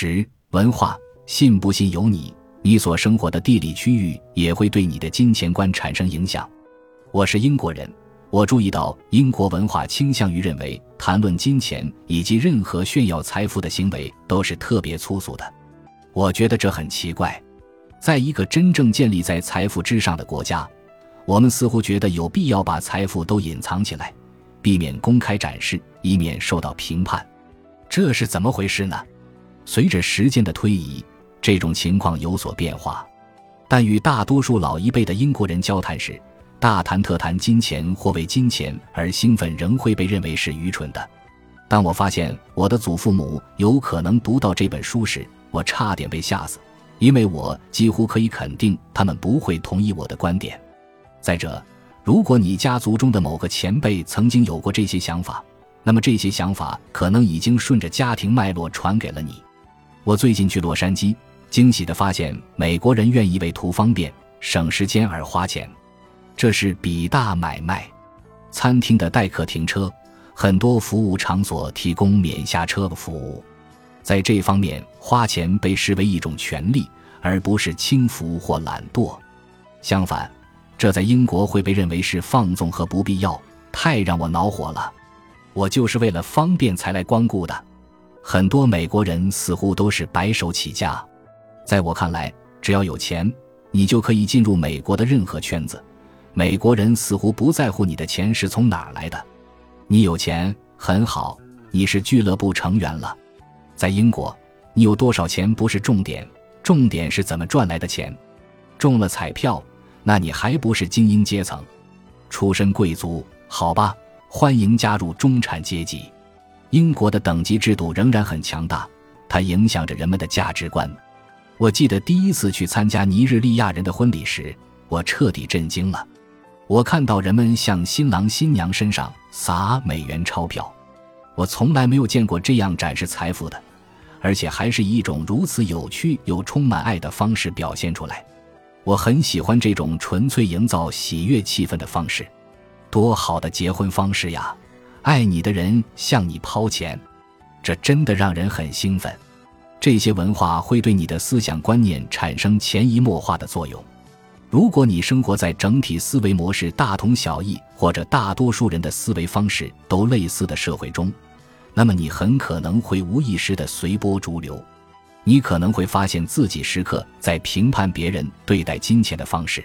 十、文化，信不信由你。你所生活的地理区域也会对你的金钱观产生影响。我是英国人，我注意到英国文化倾向于认为谈论金钱以及任何炫耀财富的行为都是特别粗俗的。我觉得这很奇怪。在一个真正建立在财富之上的国家，我们似乎觉得有必要把财富都隐藏起来，避免公开展示，以免受到评判。这是怎么回事呢？随着时间的推移，这种情况有所变化。但与大多数老一辈的英国人交谈时，大谈特谈金钱或为金钱而兴奋，仍会被认为是愚蠢的。当我发现我的祖父母有可能读到这本书时，我差点被吓死。因为我几乎可以肯定，他们不会同意我的观点。再者，如果你家族中的某个前辈曾经有过这些想法，那么这些想法可能已经顺着家庭脉络传给了你。我最近去洛杉矶，惊喜地发现美国人愿意为图方便、省时间而花钱，这是比大买卖。餐厅的代客停车，很多服务场所提供免下车的服务。在这方面，花钱被视为一种权利，而不是轻浮或懒惰。相反，这在英国会被认为是放纵和不必要，太让我恼火了。我就是为了方便才来光顾的。很多美国人似乎都是白手起家。在我看来，只要有钱，你就可以进入美国的任何圈子。美国人似乎不在乎你的钱是从哪儿来的。你有钱很好，你是俱乐部成员了。在英国，你有多少钱不是重点，重点是怎么赚来的钱。中了彩票，那你还不是精英阶层，出身贵族？好吧，欢迎加入中产阶级。英国的等级制度仍然很强大，它影响着人们的价值观。我记得第一次去参加尼日利亚人的婚礼时，我彻底震惊了。我看到人们向新郎新娘身上撒美元钞票，我从来没有见过这样展示财富的。而且还是以一种如此有趣又充满爱的方式表现出来，我很喜欢这种纯粹营造喜悦气氛的方式，多好的结婚方式呀！爱你的人向你抛钱，这真的让人很兴奋。这些文化会对你的思想观念产生潜移默化的作用。如果你生活在整体思维模式大同小异，或者大多数人的思维方式都类似的社会中。那么你很可能会无意识的随波逐流，你可能会发现自己时刻在评判别人对待金钱的方式。